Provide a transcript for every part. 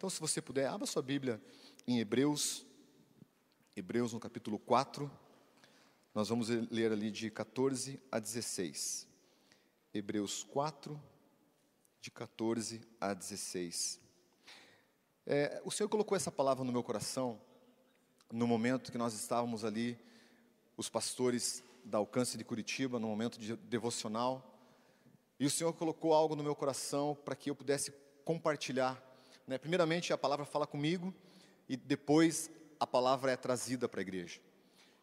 Então, se você puder, abra sua Bíblia em Hebreus, Hebreus no capítulo 4. Nós vamos ler ali de 14 a 16. Hebreus 4, de 14 a 16. É, o Senhor colocou essa palavra no meu coração no momento que nós estávamos ali, os pastores da Alcance de Curitiba, no momento de devocional, e o Senhor colocou algo no meu coração para que eu pudesse compartilhar. Né? Primeiramente, a palavra fala comigo, e depois a palavra é trazida para a igreja.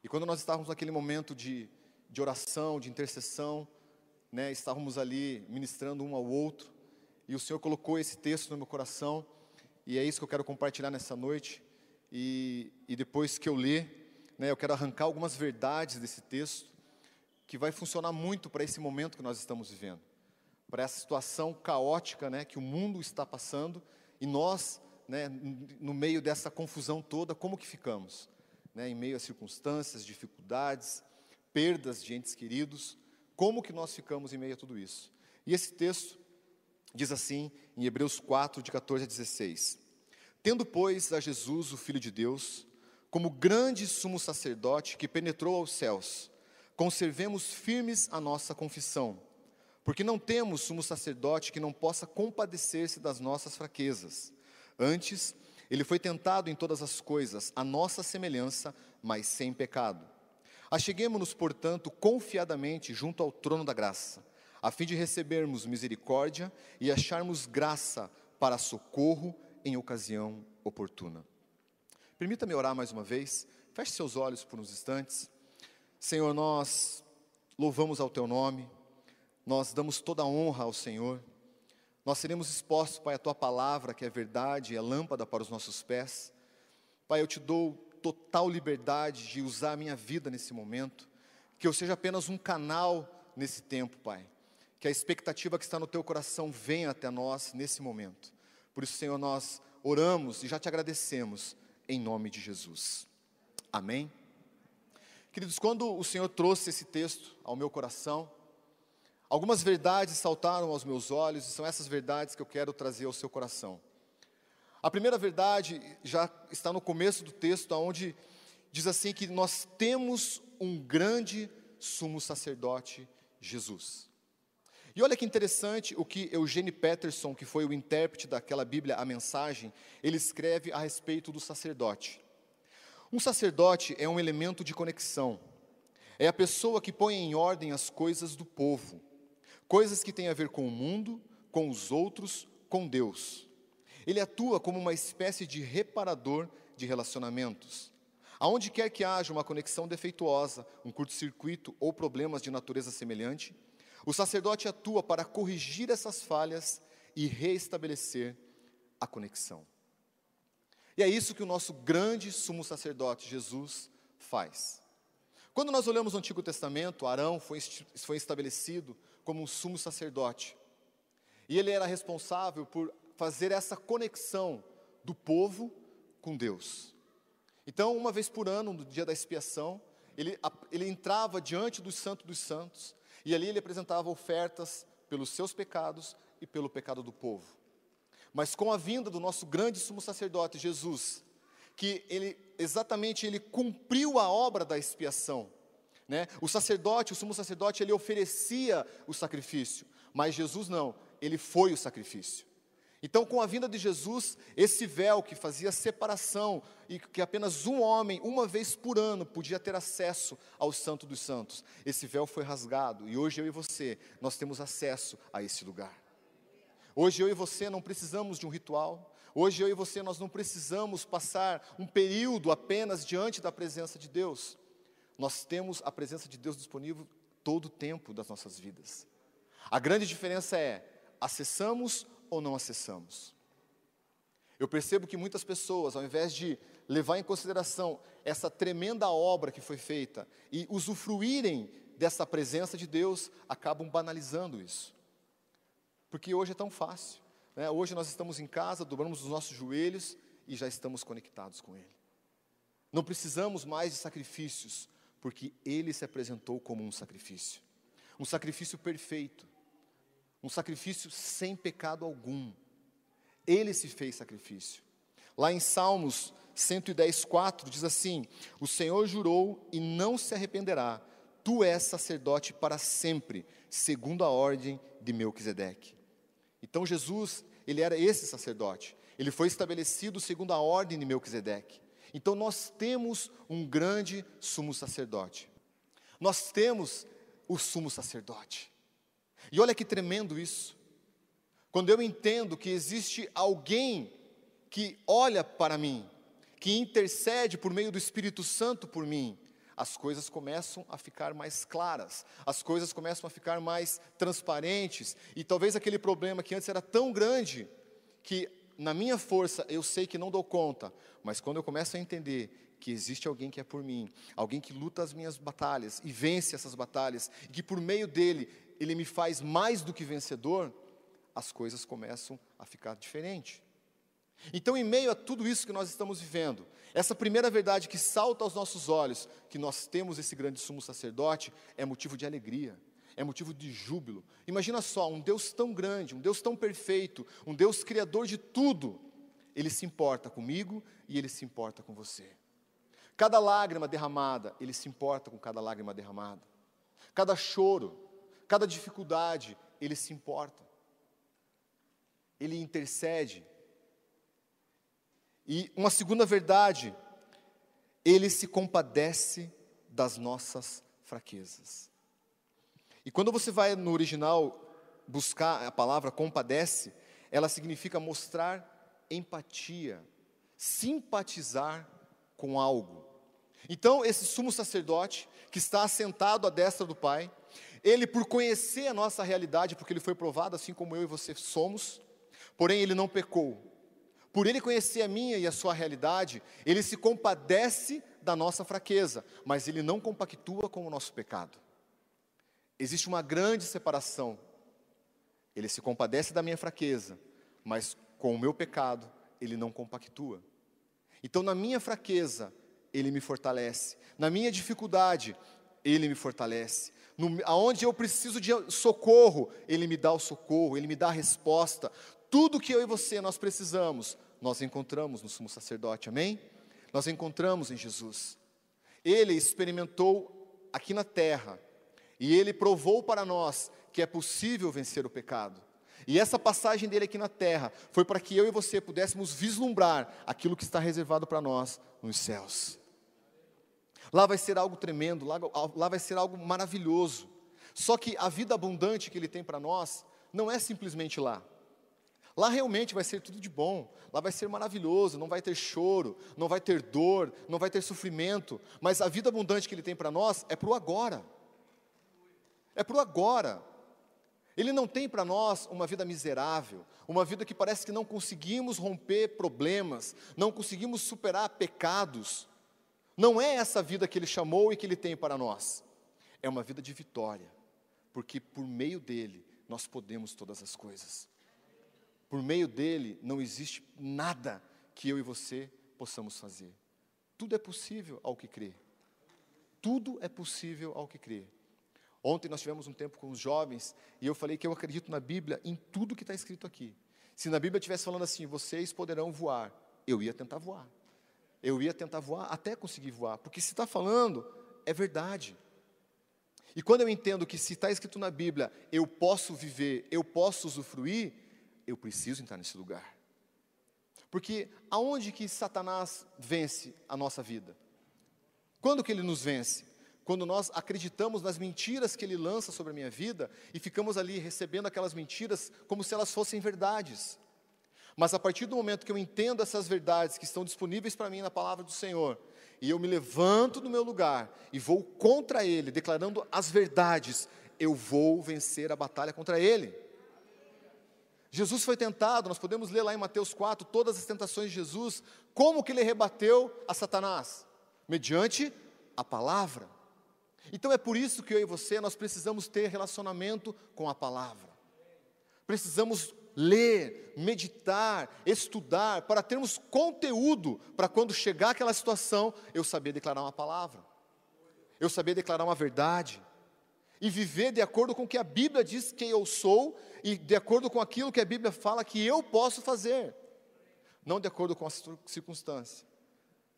E quando nós estávamos naquele momento de, de oração, de intercessão, né, estávamos ali ministrando um ao outro, e o Senhor colocou esse texto no meu coração, e é isso que eu quero compartilhar nessa noite. E, e depois que eu ler, né, eu quero arrancar algumas verdades desse texto, que vai funcionar muito para esse momento que nós estamos vivendo, para essa situação caótica né, que o mundo está passando, e nós, né, no meio dessa confusão toda, como que ficamos? Né, em meio a circunstâncias, dificuldades, perdas de entes queridos, como que nós ficamos em meio a tudo isso? E esse texto diz assim, em Hebreus 4, de 14 a 16: Tendo, pois, a Jesus, o Filho de Deus, como grande sumo sacerdote que penetrou aos céus, conservemos firmes a nossa confissão, porque não temos sumo sacerdote que não possa compadecer-se das nossas fraquezas. Antes, ele foi tentado em todas as coisas, a nossa semelhança, mas sem pecado. Acheguemos-nos, portanto, confiadamente junto ao trono da graça, a fim de recebermos misericórdia e acharmos graça para socorro em ocasião oportuna. Permita-me orar mais uma vez. Feche seus olhos por uns instantes. Senhor, nós louvamos ao teu nome, nós damos toda a honra ao Senhor. Nós seremos expostos, Pai, a tua palavra, que é verdade, é lâmpada para os nossos pés. Pai, eu te dou total liberdade de usar a minha vida nesse momento, que eu seja apenas um canal nesse tempo, Pai. Que a expectativa que está no teu coração venha até nós nesse momento. Por isso, Senhor, nós oramos e já te agradecemos em nome de Jesus. Amém? Queridos, quando o Senhor trouxe esse texto ao meu coração, algumas verdades saltaram aos meus olhos e são essas verdades que eu quero trazer ao seu coração. A primeira verdade já está no começo do texto, onde diz assim que nós temos um grande sumo sacerdote, Jesus. E olha que interessante o que Eugene Peterson, que foi o intérprete daquela Bíblia, a mensagem, ele escreve a respeito do sacerdote. Um sacerdote é um elemento de conexão. É a pessoa que põe em ordem as coisas do povo, coisas que têm a ver com o mundo, com os outros, com Deus. Ele atua como uma espécie de reparador de relacionamentos. Aonde quer que haja uma conexão defeituosa, um curto-circuito ou problemas de natureza semelhante, o sacerdote atua para corrigir essas falhas e reestabelecer a conexão. E é isso que o nosso grande sumo sacerdote, Jesus, faz. Quando nós olhamos o Antigo Testamento, Arão foi, foi estabelecido como um sumo sacerdote. E ele era responsável por fazer essa conexão do povo com Deus. Então, uma vez por ano, no dia da expiação, ele, ele entrava diante do Santo dos Santos e ali ele apresentava ofertas pelos seus pecados e pelo pecado do povo. Mas com a vinda do nosso grande sumo sacerdote Jesus, que ele exatamente ele cumpriu a obra da expiação, né? O sacerdote, o sumo sacerdote, ele oferecia o sacrifício, mas Jesus não, ele foi o sacrifício. Então, com a vinda de Jesus, esse véu que fazia separação e que apenas um homem, uma vez por ano, podia ter acesso ao Santo dos Santos, esse véu foi rasgado e hoje eu e você, nós temos acesso a esse lugar. Hoje eu e você não precisamos de um ritual, hoje eu e você nós não precisamos passar um período apenas diante da presença de Deus. Nós temos a presença de Deus disponível todo o tempo das nossas vidas. A grande diferença é acessamos ou não acessamos. Eu percebo que muitas pessoas, ao invés de levar em consideração essa tremenda obra que foi feita e usufruírem dessa presença de Deus, acabam banalizando isso. Porque hoje é tão fácil. Né? Hoje nós estamos em casa, dobramos os nossos joelhos e já estamos conectados com Ele. Não precisamos mais de sacrifícios, porque Ele se apresentou como um sacrifício um sacrifício perfeito, um sacrifício sem pecado algum. Ele se fez sacrifício. Lá em Salmos 110, 4 diz assim: O Senhor jurou e não se arrependerá, tu és sacerdote para sempre, segundo a ordem de Melquisedeque. Então Jesus, ele era esse sacerdote. Ele foi estabelecido segundo a ordem de Melquisedeque. Então nós temos um grande sumo sacerdote. Nós temos o sumo sacerdote. E olha que tremendo isso. Quando eu entendo que existe alguém que olha para mim, que intercede por meio do Espírito Santo por mim, as coisas começam a ficar mais claras, as coisas começam a ficar mais transparentes, e talvez aquele problema que antes era tão grande, que na minha força eu sei que não dou conta, mas quando eu começo a entender que existe alguém que é por mim, alguém que luta as minhas batalhas e vence essas batalhas, e que por meio dele ele me faz mais do que vencedor, as coisas começam a ficar diferentes. Então, em meio a tudo isso que nós estamos vivendo, essa primeira verdade que salta aos nossos olhos, que nós temos esse grande sumo sacerdote, é motivo de alegria, é motivo de júbilo. Imagina só, um Deus tão grande, um Deus tão perfeito, um Deus criador de tudo, ele se importa comigo e ele se importa com você. Cada lágrima derramada, ele se importa com cada lágrima derramada. Cada choro, cada dificuldade, ele se importa. Ele intercede. E uma segunda verdade, ele se compadece das nossas fraquezas. E quando você vai no original buscar a palavra compadece, ela significa mostrar empatia, simpatizar com algo. Então, esse sumo sacerdote, que está assentado à destra do Pai, ele, por conhecer a nossa realidade, porque ele foi provado assim como eu e você somos, porém ele não pecou. Por ele conhecer a minha e a sua realidade, ele se compadece da nossa fraqueza, mas ele não compactua com o nosso pecado. Existe uma grande separação. Ele se compadece da minha fraqueza, mas com o meu pecado, ele não compactua. Então, na minha fraqueza, ele me fortalece. Na minha dificuldade, Ele me fortalece. No, aonde eu preciso de socorro, Ele me dá o socorro, Ele me dá a resposta. Tudo que eu e você nós precisamos, nós encontramos no sumo sacerdote, amém? Nós encontramos em Jesus. Ele experimentou aqui na terra, e ele provou para nós que é possível vencer o pecado. E essa passagem dele aqui na terra foi para que eu e você pudéssemos vislumbrar aquilo que está reservado para nós nos céus. Lá vai ser algo tremendo, lá, lá vai ser algo maravilhoso. Só que a vida abundante que Ele tem para nós não é simplesmente lá. Lá realmente vai ser tudo de bom, lá vai ser maravilhoso, não vai ter choro, não vai ter dor, não vai ter sofrimento, mas a vida abundante que Ele tem para nós é para o agora. É para o agora. Ele não tem para nós uma vida miserável, uma vida que parece que não conseguimos romper problemas, não conseguimos superar pecados. Não é essa vida que Ele chamou e que Ele tem para nós. É uma vida de vitória, porque por meio dele nós podemos todas as coisas. Por meio dele não existe nada que eu e você possamos fazer. Tudo é possível ao que crê. Tudo é possível ao que crê. Ontem nós tivemos um tempo com os jovens e eu falei que eu acredito na Bíblia em tudo que está escrito aqui. Se na Bíblia estivesse falando assim, vocês poderão voar, eu ia tentar voar eu ia tentar voar até conseguir voar, porque se está falando, é verdade. E quando eu entendo que se está escrito na Bíblia, eu posso viver, eu posso usufruir, eu preciso entrar nesse lugar. Porque aonde que Satanás vence a nossa vida? Quando que ele nos vence? Quando nós acreditamos nas mentiras que ele lança sobre a minha vida e ficamos ali recebendo aquelas mentiras como se elas fossem verdades. Mas a partir do momento que eu entendo essas verdades que estão disponíveis para mim na palavra do Senhor, e eu me levanto do meu lugar e vou contra ele, declarando as verdades, eu vou vencer a batalha contra ele. Jesus foi tentado, nós podemos ler lá em Mateus 4 todas as tentações de Jesus, como que ele rebateu a Satanás? Mediante a palavra. Então é por isso que eu e você nós precisamos ter relacionamento com a palavra. Precisamos ler, meditar, estudar, para termos conteúdo para quando chegar aquela situação, eu saber declarar uma palavra, eu saber declarar uma verdade, e viver de acordo com o que a Bíblia diz que eu sou, e de acordo com aquilo que a Bíblia fala que eu posso fazer. não de acordo com a circunstância,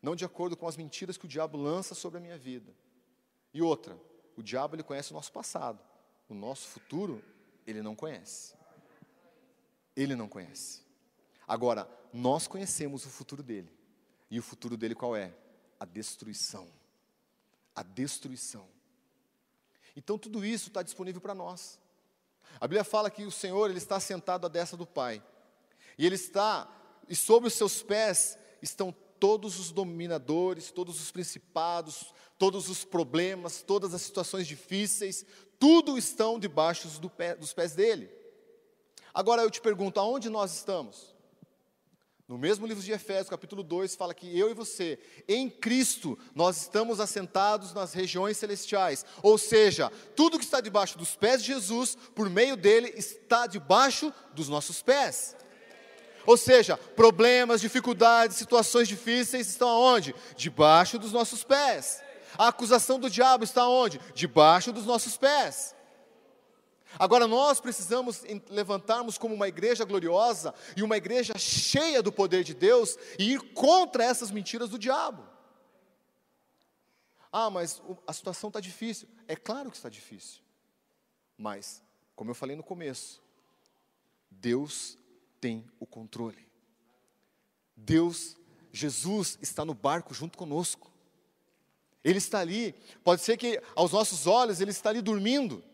não de acordo com as mentiras que o diabo lança sobre a minha vida. E outra, o diabo ele conhece o nosso passado, o nosso futuro ele não conhece. Ele não conhece. Agora, nós conhecemos o futuro dele. E o futuro dele qual é? A destruição. A destruição. Então tudo isso está disponível para nós. A Bíblia fala que o Senhor ele está sentado à destra do Pai. E ele está, e sobre os seus pés estão todos os dominadores, todos os principados, todos os problemas, todas as situações difíceis, tudo estão debaixo do pé, dos pés dele. Agora eu te pergunto, aonde nós estamos? No mesmo livro de Efésios, capítulo 2, fala que eu e você, em Cristo, nós estamos assentados nas regiões celestiais. Ou seja, tudo que está debaixo dos pés de Jesus, por meio dele, está debaixo dos nossos pés. Ou seja, problemas, dificuldades, situações difíceis estão aonde? Debaixo dos nossos pés. A acusação do diabo está onde? Debaixo dos nossos pés. Agora nós precisamos levantarmos como uma igreja gloriosa e uma igreja cheia do poder de Deus e ir contra essas mentiras do diabo. Ah, mas a situação está difícil. É claro que está difícil. Mas, como eu falei no começo, Deus tem o controle. Deus, Jesus está no barco junto conosco. Ele está ali. Pode ser que aos nossos olhos ele está ali dormindo.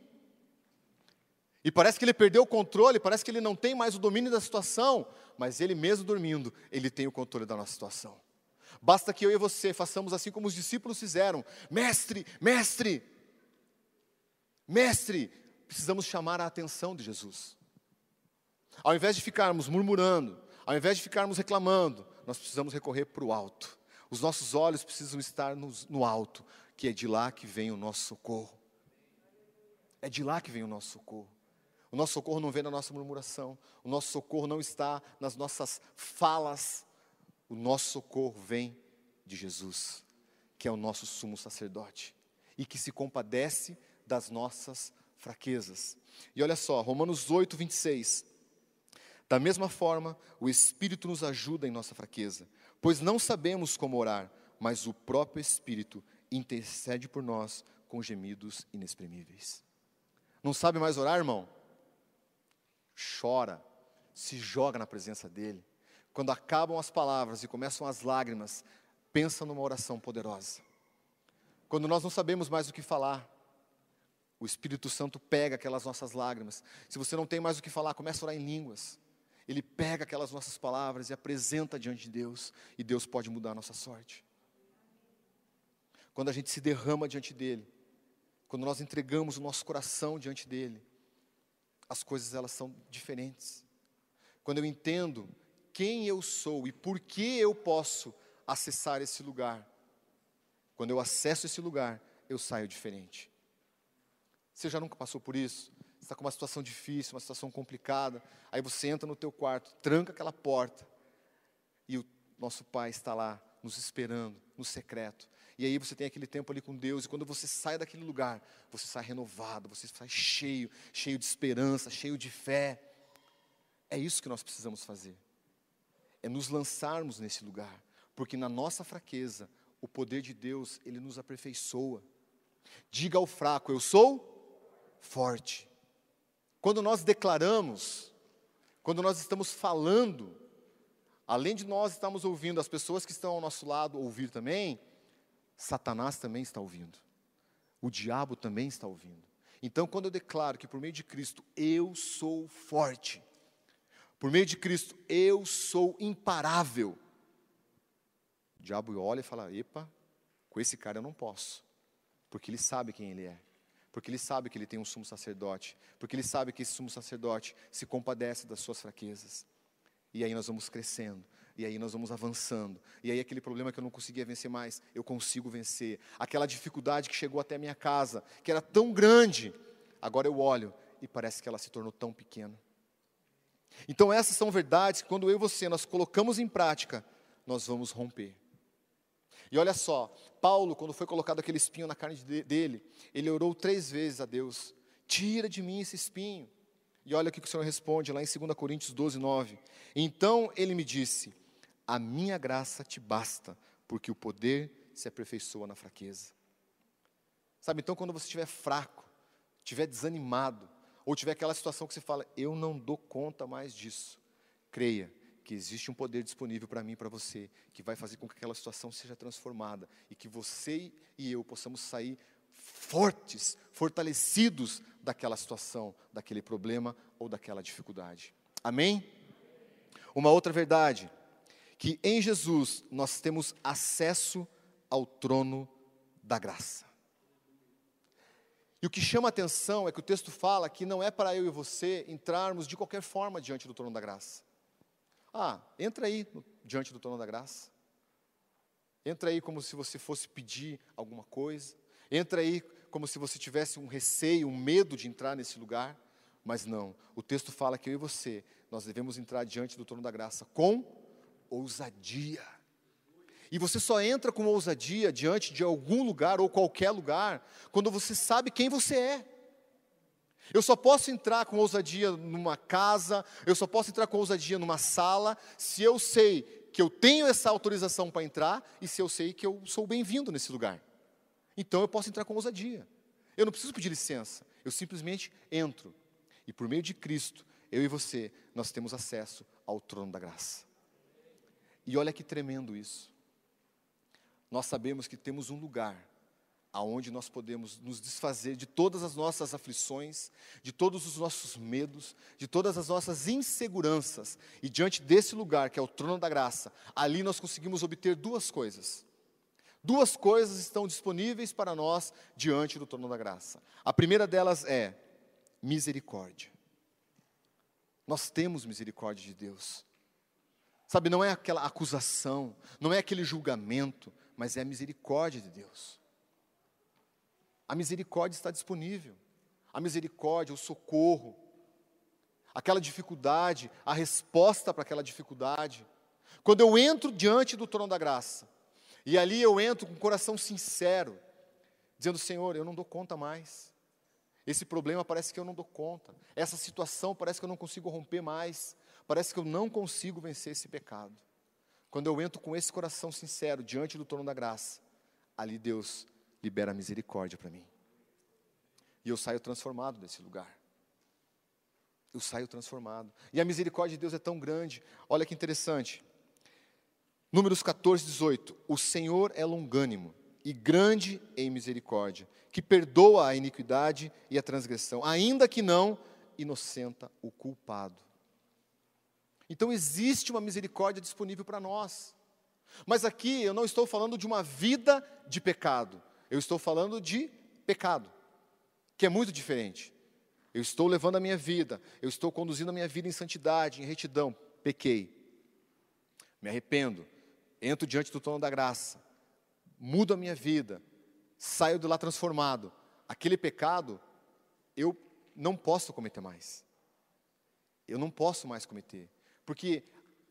E parece que ele perdeu o controle, parece que ele não tem mais o domínio da situação, mas ele mesmo dormindo, ele tem o controle da nossa situação. Basta que eu e você façamos assim como os discípulos fizeram: Mestre, mestre, mestre, precisamos chamar a atenção de Jesus. Ao invés de ficarmos murmurando, ao invés de ficarmos reclamando, nós precisamos recorrer para o alto. Os nossos olhos precisam estar no, no alto, que é de lá que vem o nosso socorro. É de lá que vem o nosso socorro. O nosso socorro não vem na nossa murmuração, o nosso socorro não está nas nossas falas, o nosso socorro vem de Jesus, que é o nosso sumo sacerdote e que se compadece das nossas fraquezas. E olha só, Romanos 8, 26. Da mesma forma, o Espírito nos ajuda em nossa fraqueza, pois não sabemos como orar, mas o próprio Espírito intercede por nós com gemidos inexprimíveis. Não sabe mais orar, irmão? chora, se joga na presença dEle. Quando acabam as palavras e começam as lágrimas, pensa numa oração poderosa. Quando nós não sabemos mais o que falar, o Espírito Santo pega aquelas nossas lágrimas. Se você não tem mais o que falar, começa a orar em línguas. Ele pega aquelas nossas palavras e apresenta diante de Deus, e Deus pode mudar a nossa sorte. Quando a gente se derrama diante dEle, quando nós entregamos o nosso coração diante dEle, as coisas elas são diferentes. Quando eu entendo quem eu sou e por que eu posso acessar esse lugar, quando eu acesso esse lugar, eu saio diferente. Você já nunca passou por isso? Está com uma situação difícil, uma situação complicada, aí você entra no teu quarto, tranca aquela porta, e o nosso Pai está lá, nos esperando, no secreto. E aí você tem aquele tempo ali com Deus, e quando você sai daquele lugar, você sai renovado, você sai cheio, cheio de esperança, cheio de fé. É isso que nós precisamos fazer. É nos lançarmos nesse lugar, porque na nossa fraqueza, o poder de Deus, ele nos aperfeiçoa. Diga ao fraco, eu sou forte. Quando nós declaramos, quando nós estamos falando, além de nós estarmos ouvindo, as pessoas que estão ao nosso lado ouvir também, Satanás também está ouvindo. O diabo também está ouvindo. Então, quando eu declaro que por meio de Cristo eu sou forte, por meio de Cristo eu sou imparável, o diabo olha e fala: epa, com esse cara eu não posso, porque ele sabe quem ele é, porque ele sabe que ele tem um sumo sacerdote, porque ele sabe que esse sumo sacerdote se compadece das suas fraquezas. E aí nós vamos crescendo, e aí nós vamos avançando. E aí aquele problema que eu não conseguia vencer mais, eu consigo vencer. Aquela dificuldade que chegou até a minha casa, que era tão grande, agora eu olho e parece que ela se tornou tão pequena. Então essas são verdades que quando eu e você nós colocamos em prática, nós vamos romper. E olha só, Paulo, quando foi colocado aquele espinho na carne dele, ele orou três vezes a Deus: tira de mim esse espinho. E olha o que o Senhor responde lá em 2 Coríntios 12, 9. Então ele me disse: A minha graça te basta, porque o poder se aperfeiçoa na fraqueza. Sabe, então quando você estiver fraco, estiver desanimado, ou tiver aquela situação que você fala, eu não dou conta mais disso, creia que existe um poder disponível para mim e para você, que vai fazer com que aquela situação seja transformada e que você e eu possamos sair fortes, fortalecidos daquela situação, daquele problema ou daquela dificuldade. Amém? Uma outra verdade, que em Jesus nós temos acesso ao trono da graça. E o que chama atenção é que o texto fala que não é para eu e você entrarmos de qualquer forma diante do trono da graça. Ah, entra aí diante do trono da graça. Entra aí como se você fosse pedir alguma coisa. Entra aí como se você tivesse um receio, um medo de entrar nesse lugar. Mas não, o texto fala que eu e você, nós devemos entrar diante do trono da graça com ousadia. E você só entra com ousadia diante de algum lugar ou qualquer lugar quando você sabe quem você é. Eu só posso entrar com ousadia numa casa, eu só posso entrar com ousadia numa sala, se eu sei que eu tenho essa autorização para entrar e se eu sei que eu sou bem-vindo nesse lugar. Então eu posso entrar com ousadia. Eu não preciso pedir licença, eu simplesmente entro. E por meio de Cristo, eu e você, nós temos acesso ao trono da graça. E olha que tremendo isso. Nós sabemos que temos um lugar aonde nós podemos nos desfazer de todas as nossas aflições, de todos os nossos medos, de todas as nossas inseguranças. E diante desse lugar, que é o trono da graça, ali nós conseguimos obter duas coisas. Duas coisas estão disponíveis para nós diante do trono da graça. A primeira delas é misericórdia. Nós temos misericórdia de Deus. Sabe, não é aquela acusação, não é aquele julgamento, mas é a misericórdia de Deus. A misericórdia está disponível. A misericórdia, o socorro, aquela dificuldade, a resposta para aquela dificuldade. Quando eu entro diante do trono da graça, e ali eu entro com o coração sincero, dizendo: Senhor, eu não dou conta mais. Esse problema parece que eu não dou conta. Essa situação parece que eu não consigo romper mais. Parece que eu não consigo vencer esse pecado. Quando eu entro com esse coração sincero diante do trono da graça, ali Deus libera misericórdia para mim. E eu saio transformado desse lugar. Eu saio transformado. E a misericórdia de Deus é tão grande. Olha que interessante. Números 14, 18. O Senhor é longânimo e grande em misericórdia, que perdoa a iniquidade e a transgressão, ainda que não inocenta o culpado. Então existe uma misericórdia disponível para nós. Mas aqui eu não estou falando de uma vida de pecado. Eu estou falando de pecado, que é muito diferente. Eu estou levando a minha vida, eu estou conduzindo a minha vida em santidade, em retidão. Pequei. Me arrependo. Entro diante do trono da graça. Mudo a minha vida. Saio de lá transformado. Aquele pecado, eu não posso cometer mais. Eu não posso mais cometer. Porque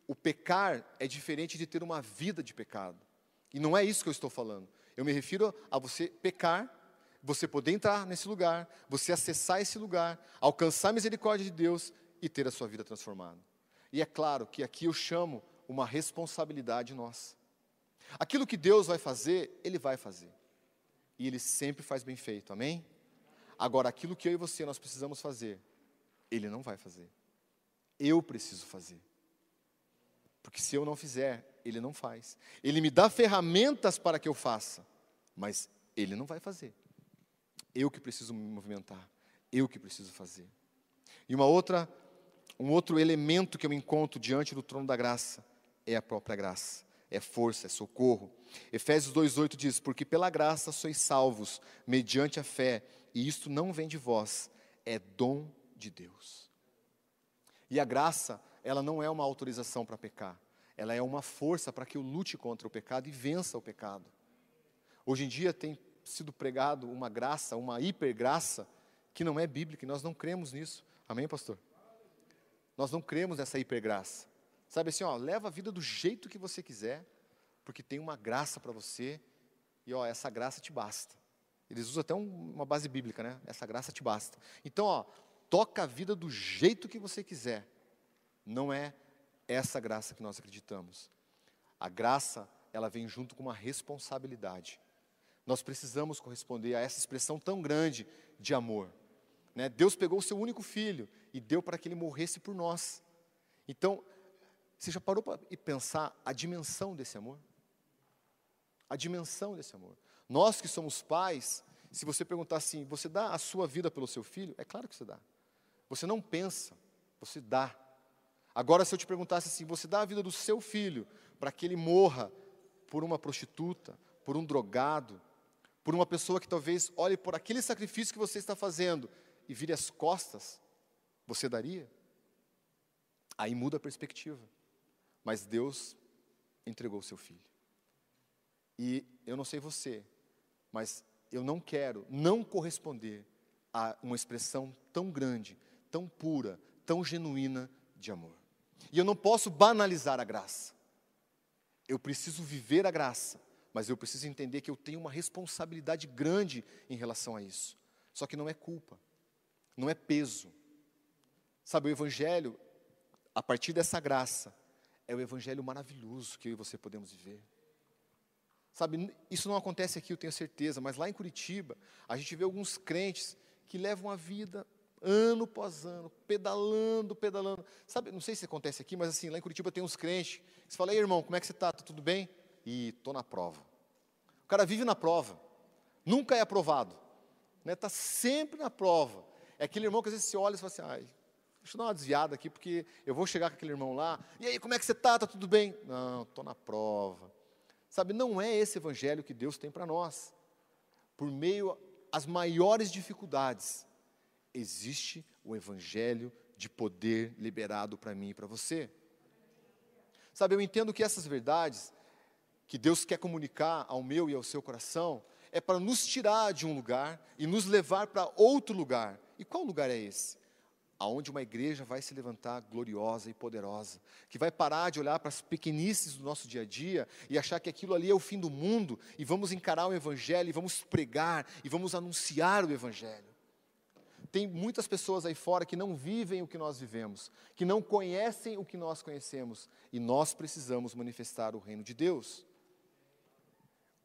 o pecar é diferente de ter uma vida de pecado. E não é isso que eu estou falando. Eu me refiro a você pecar, você poder entrar nesse lugar, você acessar esse lugar, alcançar a misericórdia de Deus e ter a sua vida transformada. E é claro que aqui eu chamo uma responsabilidade nossa. Aquilo que Deus vai fazer, Ele vai fazer. E Ele sempre faz bem feito, amém? Agora, aquilo que eu e você nós precisamos fazer, Ele não vai fazer. Eu preciso fazer. Porque se eu não fizer, ele não faz. Ele me dá ferramentas para que eu faça, mas ele não vai fazer. Eu que preciso me movimentar, eu que preciso fazer. E uma outra, um outro elemento que eu encontro diante do trono da graça é a própria graça, é força, é socorro. Efésios 2:8 diz: "Porque pela graça sois salvos mediante a fé, e isto não vem de vós, é dom de Deus." E a graça, ela não é uma autorização para pecar ela é uma força para que eu lute contra o pecado e vença o pecado. Hoje em dia tem sido pregado uma graça, uma hipergraça, que não é bíblica, e nós não cremos nisso. Amém, pastor? Nós não cremos nessa hipergraça. Sabe assim, ó, leva a vida do jeito que você quiser, porque tem uma graça para você, e ó, essa graça te basta. Eles usam até um, uma base bíblica, né? Essa graça te basta. Então, ó, toca a vida do jeito que você quiser. Não é essa graça que nós acreditamos. A graça, ela vem junto com uma responsabilidade. Nós precisamos corresponder a essa expressão tão grande de amor. Né? Deus pegou o seu único filho e deu para que ele morresse por nós. Então, você já parou para pensar a dimensão desse amor? A dimensão desse amor. Nós que somos pais, se você perguntar assim, você dá a sua vida pelo seu filho? É claro que você dá. Você não pensa, você dá. Agora, se eu te perguntasse assim, você dá a vida do seu filho para que ele morra por uma prostituta, por um drogado, por uma pessoa que talvez olhe por aquele sacrifício que você está fazendo e vire as costas, você daria? Aí muda a perspectiva. Mas Deus entregou o seu filho. E eu não sei você, mas eu não quero não corresponder a uma expressão tão grande, tão pura, tão genuína de amor. E eu não posso banalizar a graça. Eu preciso viver a graça, mas eu preciso entender que eu tenho uma responsabilidade grande em relação a isso. Só que não é culpa, não é peso. Sabe, o Evangelho, a partir dessa graça, é o Evangelho maravilhoso que eu e você podemos viver. Sabe, isso não acontece aqui, eu tenho certeza, mas lá em Curitiba, a gente vê alguns crentes que levam a vida ano após ano, pedalando, pedalando. Sabe, não sei se acontece aqui, mas assim, lá em Curitiba tem uns crentes que você fala, ei irmão, como é que você está? Está tudo bem? E estou na prova. O cara vive na prova, nunca é aprovado, está né? Tá sempre na prova. É aquele irmão que às vezes se olha e fala assim, ai, deixa eu dar uma desviada aqui, porque eu vou chegar com aquele irmão lá, e aí, como é que você está? Está tudo bem? Não, estou na prova. Sabe, não é esse evangelho que Deus tem para nós. Por meio às maiores dificuldades, existe o evangelho de poder liberado para mim e para você. Sabe, eu entendo que essas verdades que Deus quer comunicar ao meu e ao seu coração é para nos tirar de um lugar e nos levar para outro lugar. E qual lugar é esse? Aonde uma igreja vai se levantar gloriosa e poderosa, que vai parar de olhar para as pequenices do nosso dia a dia e achar que aquilo ali é o fim do mundo e vamos encarar o evangelho e vamos pregar e vamos anunciar o evangelho. Tem muitas pessoas aí fora que não vivem o que nós vivemos, que não conhecem o que nós conhecemos, e nós precisamos manifestar o reino de Deus.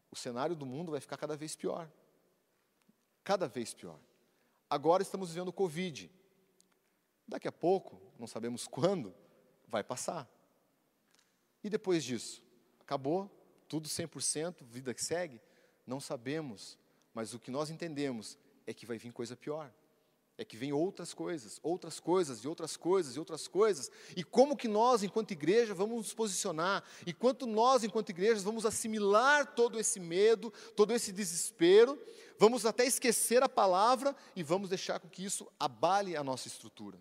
O cenário do mundo vai ficar cada vez pior. Cada vez pior. Agora estamos vivendo o Covid. Daqui a pouco, não sabemos quando, vai passar. E depois disso? Acabou? Tudo 100%, vida que segue? Não sabemos, mas o que nós entendemos é que vai vir coisa pior é que vem outras coisas, outras coisas e outras coisas e outras coisas. E como que nós, enquanto igreja, vamos nos posicionar? E quanto nós, enquanto igrejas, vamos assimilar todo esse medo, todo esse desespero, vamos até esquecer a palavra e vamos deixar com que isso abale a nossa estrutura.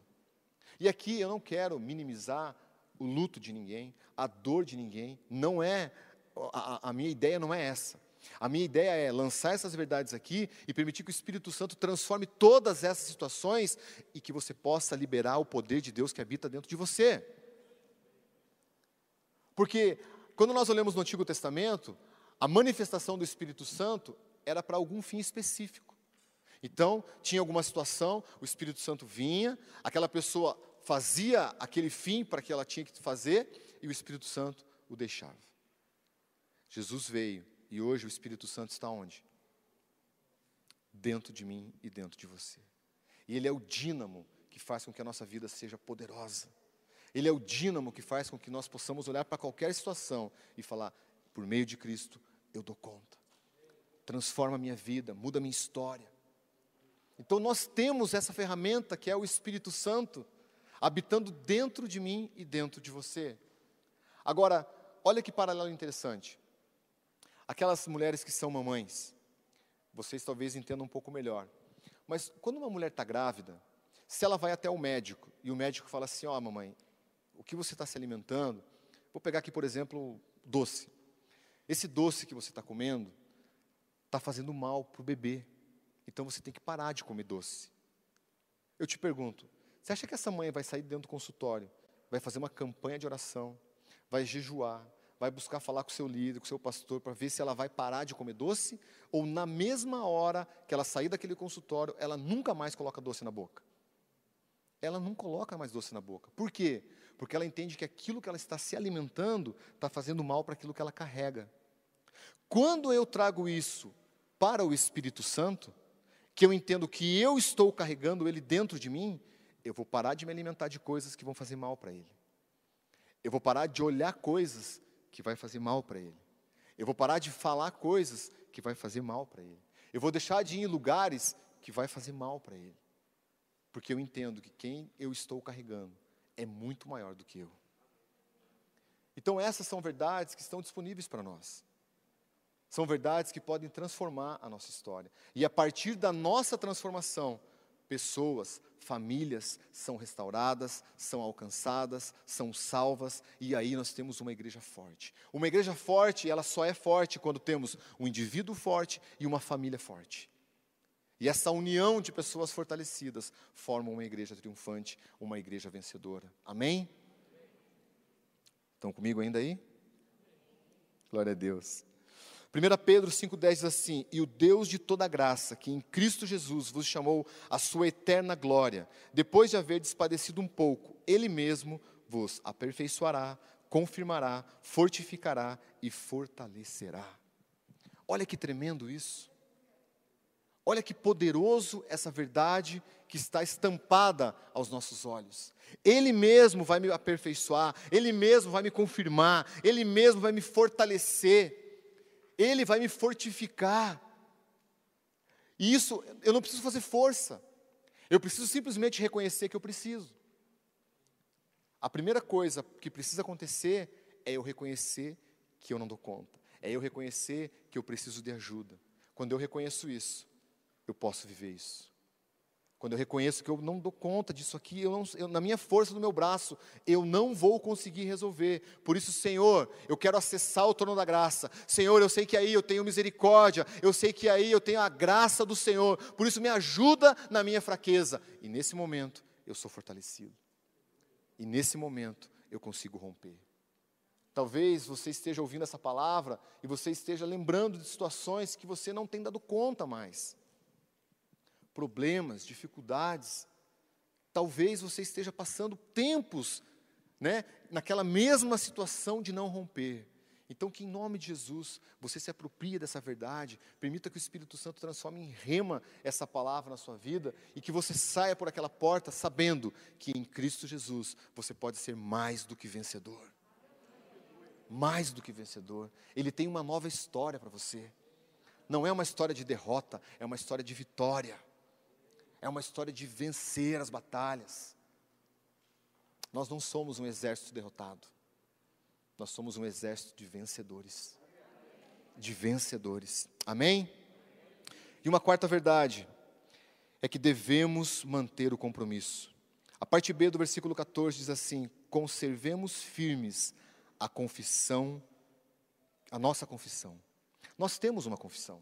E aqui eu não quero minimizar o luto de ninguém, a dor de ninguém, não é, a, a minha ideia não é essa. A minha ideia é lançar essas verdades aqui e permitir que o Espírito Santo transforme todas essas situações e que você possa liberar o poder de Deus que habita dentro de você. Porque quando nós olhamos no Antigo Testamento, a manifestação do Espírito Santo era para algum fim específico. Então, tinha alguma situação, o Espírito Santo vinha, aquela pessoa fazia aquele fim para que ela tinha que fazer e o Espírito Santo o deixava. Jesus veio e hoje o Espírito Santo está onde? Dentro de mim e dentro de você. E ele é o dínamo que faz com que a nossa vida seja poderosa. Ele é o dínamo que faz com que nós possamos olhar para qualquer situação e falar: por meio de Cristo, eu dou conta. Transforma a minha vida, muda a minha história. Então nós temos essa ferramenta que é o Espírito Santo habitando dentro de mim e dentro de você. Agora, olha que paralelo interessante. Aquelas mulheres que são mamães, vocês talvez entendam um pouco melhor. Mas quando uma mulher está grávida, se ela vai até o médico e o médico fala assim: Ó, oh, mamãe, o que você está se alimentando? Vou pegar aqui, por exemplo, doce. Esse doce que você está comendo está fazendo mal para o bebê. Então você tem que parar de comer doce. Eu te pergunto: você acha que essa mãe vai sair dentro do consultório, vai fazer uma campanha de oração, vai jejuar, vai buscar falar com o seu líder, com o seu pastor, para ver se ela vai parar de comer doce, ou na mesma hora que ela sair daquele consultório, ela nunca mais coloca doce na boca. Ela não coloca mais doce na boca. Por quê? Porque ela entende que aquilo que ela está se alimentando está fazendo mal para aquilo que ela carrega. Quando eu trago isso para o Espírito Santo, que eu entendo que eu estou carregando ele dentro de mim, eu vou parar de me alimentar de coisas que vão fazer mal para ele. Eu vou parar de olhar coisas que vai fazer mal para ele. Eu vou parar de falar coisas que vai fazer mal para ele. Eu vou deixar de ir em lugares que vai fazer mal para ele. Porque eu entendo que quem eu estou carregando é muito maior do que eu. Então essas são verdades que estão disponíveis para nós. São verdades que podem transformar a nossa história. E a partir da nossa transformação, pessoas, famílias são restauradas, são alcançadas, são salvas, e aí nós temos uma igreja forte. Uma igreja forte, ela só é forte quando temos um indivíduo forte e uma família forte. E essa união de pessoas fortalecidas forma uma igreja triunfante, uma igreja vencedora. Amém? Estão comigo ainda aí? Glória a Deus. 1 Pedro 5,10 diz assim: E o Deus de toda graça, que em Cristo Jesus vos chamou à sua eterna glória, depois de haver despadecido um pouco, Ele mesmo vos aperfeiçoará, confirmará, fortificará e fortalecerá. Olha que tremendo isso. Olha que poderoso essa verdade que está estampada aos nossos olhos. Ele mesmo vai me aperfeiçoar, Ele mesmo vai me confirmar, Ele mesmo vai me fortalecer. Ele vai me fortificar. E isso, eu não preciso fazer força. Eu preciso simplesmente reconhecer que eu preciso. A primeira coisa que precisa acontecer é eu reconhecer que eu não dou conta. É eu reconhecer que eu preciso de ajuda. Quando eu reconheço isso, eu posso viver isso. Quando eu reconheço que eu não dou conta disso aqui, eu não, eu, na minha força do meu braço, eu não vou conseguir resolver. Por isso, Senhor, eu quero acessar o trono da graça. Senhor, eu sei que aí eu tenho misericórdia, eu sei que aí eu tenho a graça do Senhor. Por isso, me ajuda na minha fraqueza. E nesse momento, eu sou fortalecido. E nesse momento, eu consigo romper. Talvez você esteja ouvindo essa palavra e você esteja lembrando de situações que você não tem dado conta mais problemas, dificuldades. Talvez você esteja passando tempos né, naquela mesma situação de não romper. Então, que em nome de Jesus, você se aproprie dessa verdade, permita que o Espírito Santo transforme em rema essa palavra na sua vida e que você saia por aquela porta sabendo que em Cristo Jesus você pode ser mais do que vencedor. Mais do que vencedor. Ele tem uma nova história para você. Não é uma história de derrota, é uma história de vitória é uma história de vencer as batalhas. Nós não somos um exército derrotado, nós somos um exército de vencedores. De vencedores. Amém? E uma quarta verdade é que devemos manter o compromisso. A parte B do versículo 14 diz assim: conservemos firmes a confissão, a nossa confissão. Nós temos uma confissão.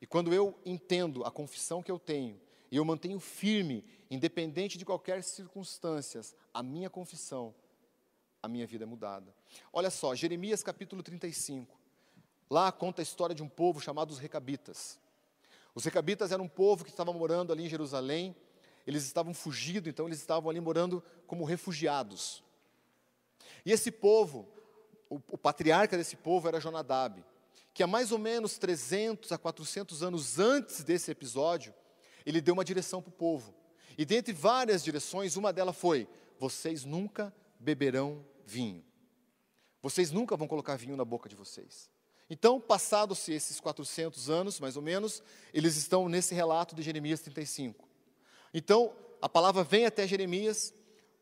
E quando eu entendo a confissão que eu tenho, e eu mantenho firme, independente de qualquer circunstâncias, a minha confissão, a minha vida é mudada. Olha só, Jeremias capítulo 35. Lá conta a história de um povo chamado os Recabitas. Os Recabitas eram um povo que estava morando ali em Jerusalém. Eles estavam fugidos, então eles estavam ali morando como refugiados. E esse povo, o, o patriarca desse povo era Jonadab, que há mais ou menos 300 a 400 anos antes desse episódio, ele deu uma direção para o povo. E dentre várias direções, uma delas foi: vocês nunca beberão vinho. Vocês nunca vão colocar vinho na boca de vocês. Então, passados-se esses 400 anos, mais ou menos, eles estão nesse relato de Jeremias 35. Então, a palavra vem até Jeremias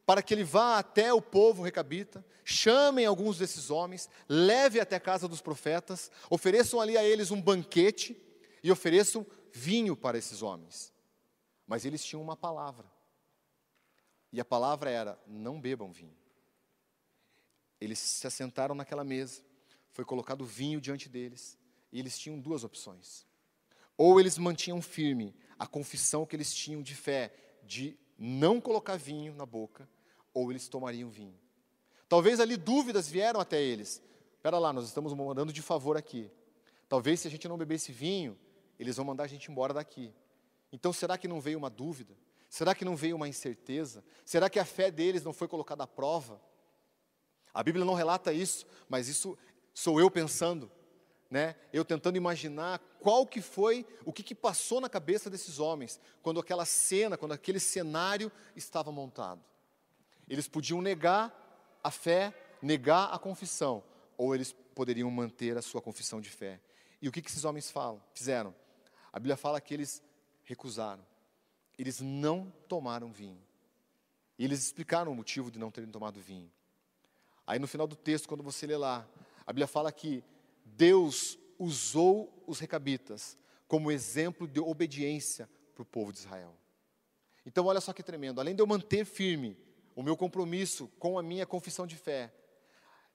para que ele vá até o povo recabita, chamem alguns desses homens, leve até a casa dos profetas, ofereçam ali a eles um banquete e ofereçam vinho para esses homens. Mas eles tinham uma palavra. E a palavra era: não bebam vinho. Eles se assentaram naquela mesa, foi colocado vinho diante deles, e eles tinham duas opções. Ou eles mantinham firme a confissão que eles tinham de fé, de não colocar vinho na boca, ou eles tomariam vinho. Talvez ali dúvidas vieram até eles. Espera lá, nós estamos morando de favor aqui. Talvez se a gente não beber esse vinho, eles vão mandar a gente embora daqui. Então, será que não veio uma dúvida? Será que não veio uma incerteza? Será que a fé deles não foi colocada à prova? A Bíblia não relata isso, mas isso sou eu pensando, né? Eu tentando imaginar qual que foi, o que, que passou na cabeça desses homens quando aquela cena, quando aquele cenário estava montado. Eles podiam negar a fé, negar a confissão, ou eles poderiam manter a sua confissão de fé. E o que, que esses homens falam, fizeram? A Bíblia fala que eles recusaram. Eles não tomaram vinho. E eles explicaram o motivo de não terem tomado vinho. Aí no final do texto, quando você lê lá, a Bíblia fala que Deus usou os recabitas como exemplo de obediência para o povo de Israel. Então, olha só que tremendo. Além de eu manter firme o meu compromisso com a minha confissão de fé,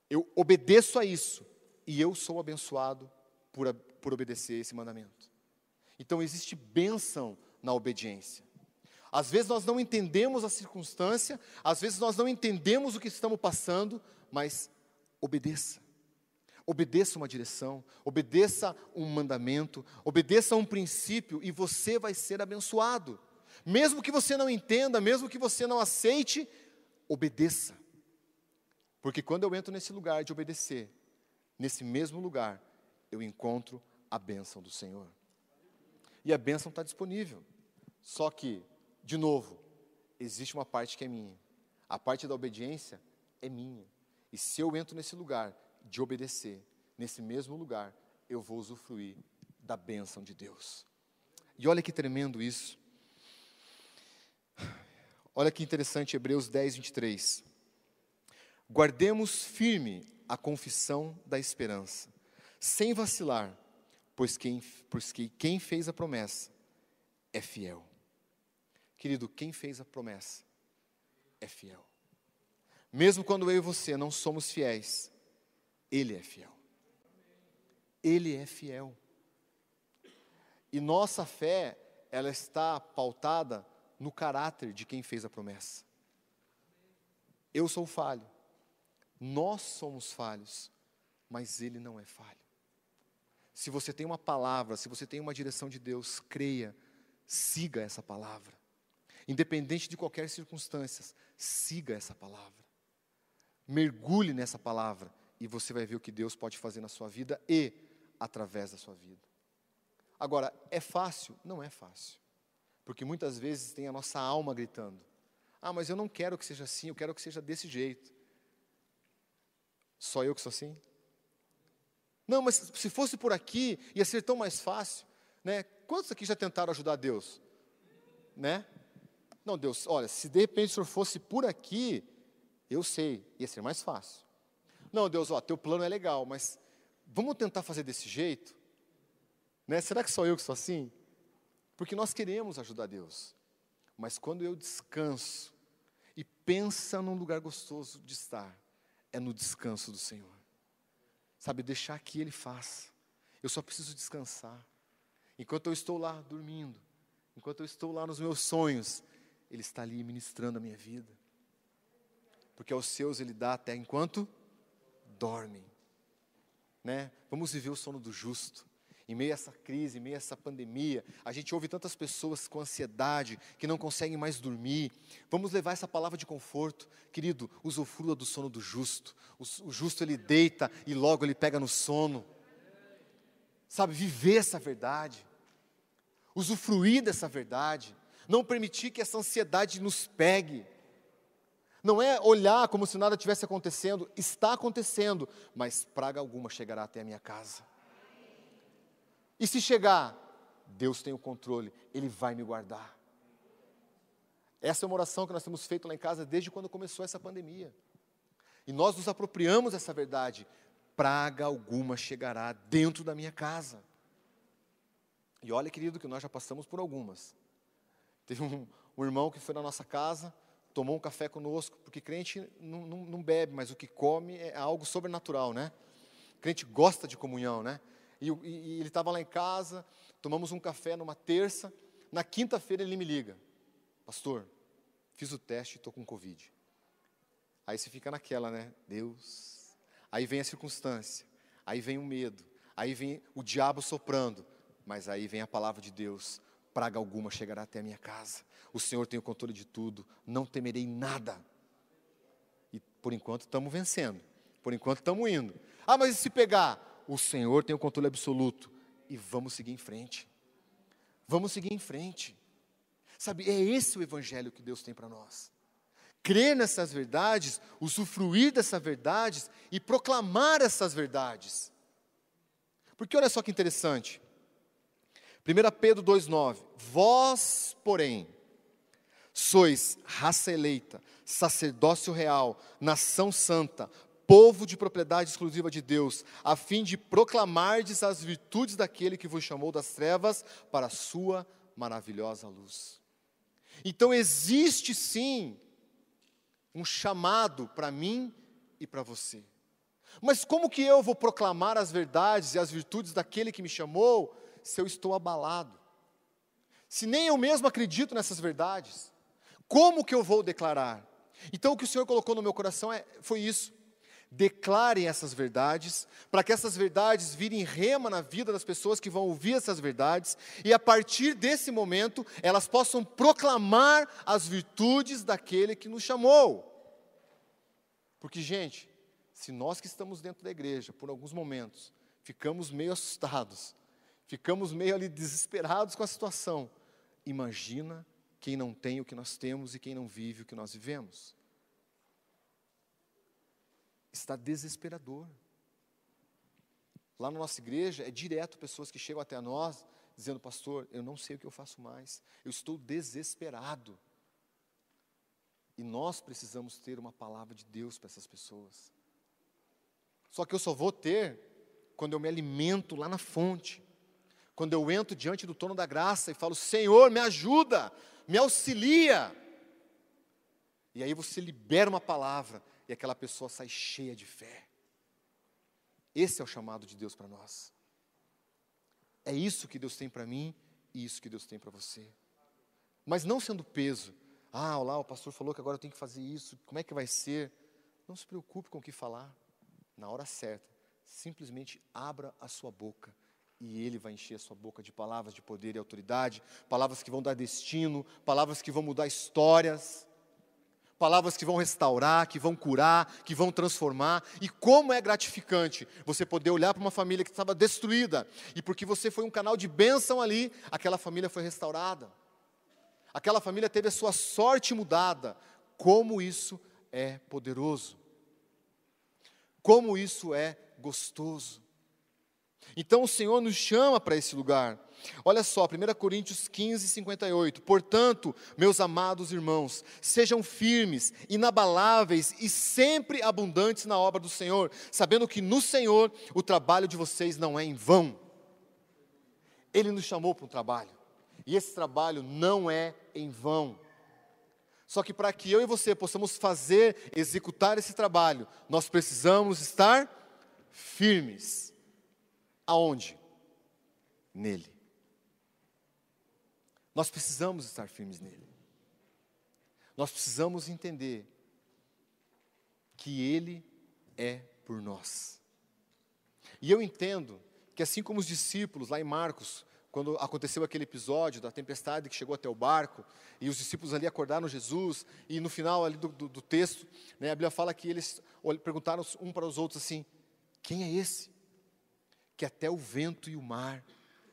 eu obedeço a isso e eu sou abençoado por, por obedecer esse mandamento. Então, existe bênção na obediência. Às vezes nós não entendemos a circunstância, às vezes nós não entendemos o que estamos passando, mas obedeça. Obedeça uma direção, obedeça um mandamento, obedeça um princípio e você vai ser abençoado. Mesmo que você não entenda, mesmo que você não aceite, obedeça. Porque quando eu entro nesse lugar de obedecer, nesse mesmo lugar, eu encontro a bênção do Senhor. E a bênção está disponível. Só que, de novo, existe uma parte que é minha. A parte da obediência é minha. E se eu entro nesse lugar de obedecer, nesse mesmo lugar, eu vou usufruir da bênção de Deus. E olha que tremendo isso. Olha que interessante, Hebreus 10, 23. Guardemos firme a confissão da esperança, sem vacilar, pois quem, pois que quem fez a promessa é fiel. Querido, quem fez a promessa é fiel. Mesmo quando eu e você não somos fiéis, Ele é fiel. Ele é fiel. E nossa fé, ela está pautada no caráter de quem fez a promessa. Eu sou falho. Nós somos falhos, mas Ele não é falho. Se você tem uma palavra, se você tem uma direção de Deus, creia, siga essa palavra. Independente de qualquer circunstância, siga essa palavra mergulhe nessa palavra e você vai ver o que Deus pode fazer na sua vida e através da sua vida. Agora, é fácil? Não é fácil. Porque muitas vezes tem a nossa alma gritando: Ah, mas eu não quero que seja assim, eu quero que seja desse jeito. Só eu que sou assim? Não, mas se fosse por aqui, ia ser tão mais fácil. Né? Quantos aqui já tentaram ajudar Deus? Né? Não, Deus, olha, se de repente o senhor fosse por aqui, eu sei, ia ser mais fácil. Não, Deus, ó, teu plano é legal, mas vamos tentar fazer desse jeito? Né? Será que sou eu que sou assim? Porque nós queremos ajudar Deus. Mas quando eu descanso e pensa num lugar gostoso de estar, é no descanso do Senhor. Sabe, deixar que Ele faça. Eu só preciso descansar. Enquanto eu estou lá dormindo, enquanto eu estou lá nos meus sonhos, Ele está ali ministrando a minha vida porque aos seus ele dá até enquanto dormem. Né? Vamos viver o sono do justo. Em meio a essa crise, em meio a essa pandemia, a gente ouve tantas pessoas com ansiedade que não conseguem mais dormir. Vamos levar essa palavra de conforto, querido. Usufrua do sono do justo. O, o justo ele deita e logo ele pega no sono. Sabe, viver essa verdade, usufruir dessa verdade, não permitir que essa ansiedade nos pegue. Não é olhar como se nada tivesse acontecendo, está acontecendo, mas praga alguma chegará até a minha casa. E se chegar, Deus tem o controle, Ele vai me guardar. Essa é uma oração que nós temos feito lá em casa desde quando começou essa pandemia. E nós nos apropriamos dessa verdade. Praga alguma chegará dentro da minha casa. E olha, querido, que nós já passamos por algumas. Teve um, um irmão que foi na nossa casa, tomou um café conosco, porque crente não, não, não, bebe, mas o que come é algo sobrenatural, né? Crente gosta de comunhão, né? E, e, ele estava lá em casa, tomamos um café numa terça, na quinta-feira ele me liga, pastor, fiz o teste e estou com Covid. Aí você fica naquela, né? Deus. Aí vem a circunstância, aí vem o medo, aí vem o diabo soprando, mas aí vem a palavra de Deus. praga alguma chegará até a minha casa. O Senhor tem o controle de tudo, não temerei nada. E por enquanto estamos vencendo, por enquanto estamos indo. Ah, mas e se pegar? O Senhor tem o controle absoluto. E vamos seguir em frente. Vamos seguir em frente. Sabe, é esse o evangelho que Deus tem para nós. Crer nessas verdades, usufruir dessas verdades e proclamar essas verdades. Porque olha só que interessante. 1 Pedro 2,9: Vós, porém, sois raça eleita, sacerdócio real, nação santa, povo de propriedade exclusiva de Deus, a fim de proclamardes as virtudes daquele que vos chamou das trevas para a sua maravilhosa luz. Então existe sim um chamado para mim e para você. Mas como que eu vou proclamar as verdades e as virtudes daquele que me chamou se eu estou abalado? Se nem eu mesmo acredito nessas verdades, como que eu vou declarar? Então o que o Senhor colocou no meu coração é, foi isso. Declarem essas verdades, para que essas verdades virem rema na vida das pessoas que vão ouvir essas verdades, e a partir desse momento elas possam proclamar as virtudes daquele que nos chamou. Porque, gente, se nós que estamos dentro da igreja, por alguns momentos, ficamos meio assustados, ficamos meio ali desesperados com a situação, imagina quem não tem o que nós temos e quem não vive o que nós vivemos. Está desesperador. Lá na nossa igreja é direto pessoas que chegam até nós dizendo, pastor, eu não sei o que eu faço mais, eu estou desesperado. E nós precisamos ter uma palavra de Deus para essas pessoas. Só que eu só vou ter quando eu me alimento lá na fonte. Quando eu entro diante do trono da graça e falo: Senhor, me ajuda, me auxilia. E aí você libera uma palavra e aquela pessoa sai cheia de fé. Esse é o chamado de Deus para nós. É isso que Deus tem para mim e isso que Deus tem para você. Mas não sendo peso. Ah, lá o pastor falou que agora eu tenho que fazer isso. Como é que vai ser? Não se preocupe com o que falar na hora certa, simplesmente abra a sua boca e Ele vai encher a sua boca de palavras de poder e autoridade, palavras que vão dar destino, palavras que vão mudar histórias, palavras que vão restaurar, que vão curar, que vão transformar. E como é gratificante você poder olhar para uma família que estava destruída e porque você foi um canal de bênção ali, aquela família foi restaurada. Aquela família teve a sua sorte mudada. Como isso é poderoso. Como isso é gostoso. Então o Senhor nos chama para esse lugar. Olha só, 1 Coríntios 15, 58. Portanto, meus amados irmãos, sejam firmes, inabaláveis e sempre abundantes na obra do Senhor, sabendo que no Senhor o trabalho de vocês não é em vão. Ele nos chamou para um trabalho, e esse trabalho não é em vão. Só que para que eu e você possamos fazer, executar esse trabalho, nós precisamos estar firmes. Aonde? Nele. Nós precisamos estar firmes nele. Nós precisamos entender que ele é por nós. E eu entendo que assim como os discípulos lá em Marcos, quando aconteceu aquele episódio da tempestade que chegou até o barco, e os discípulos ali acordaram Jesus, e no final ali do, do, do texto, né, a Bíblia fala que eles perguntaram um para os outros assim: quem é esse? Que até o vento e o mar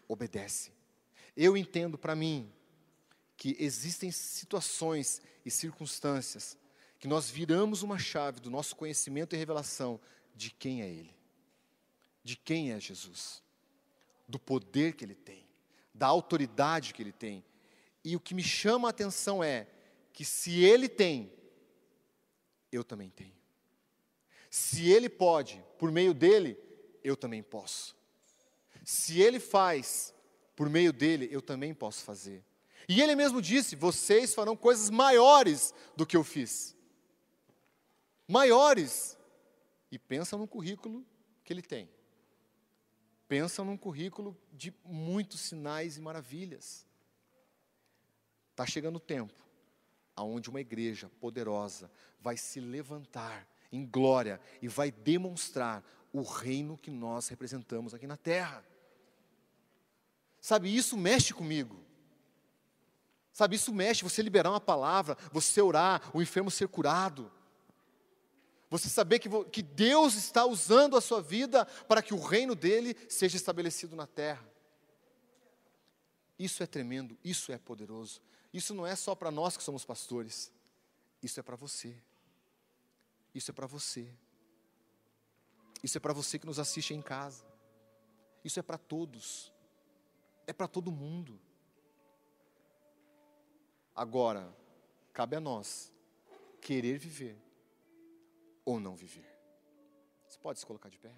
obedecem. Eu entendo para mim que existem situações e circunstâncias que nós viramos uma chave do nosso conhecimento e revelação de quem é Ele, de quem é Jesus, do poder que Ele tem da autoridade que ele tem. E o que me chama a atenção é que se ele tem, eu também tenho. Se ele pode, por meio dele, eu também posso. Se ele faz, por meio dele, eu também posso fazer. E ele mesmo disse: vocês farão coisas maiores do que eu fiz. Maiores. E pensa no currículo que ele tem. Pensa num currículo de muitos sinais e maravilhas. Está chegando o tempo aonde uma igreja poderosa vai se levantar em glória e vai demonstrar o reino que nós representamos aqui na terra. Sabe, isso mexe comigo. Sabe, isso mexe, você liberar uma palavra, você orar, o enfermo ser curado. Você saber que, que Deus está usando a sua vida para que o reino dele seja estabelecido na terra. Isso é tremendo, isso é poderoso. Isso não é só para nós que somos pastores. Isso é para você. Isso é para você. Isso é para você que nos assiste em casa. Isso é para todos. É para todo mundo. Agora, cabe a nós querer viver ou não viver. Você pode se colocar de pé?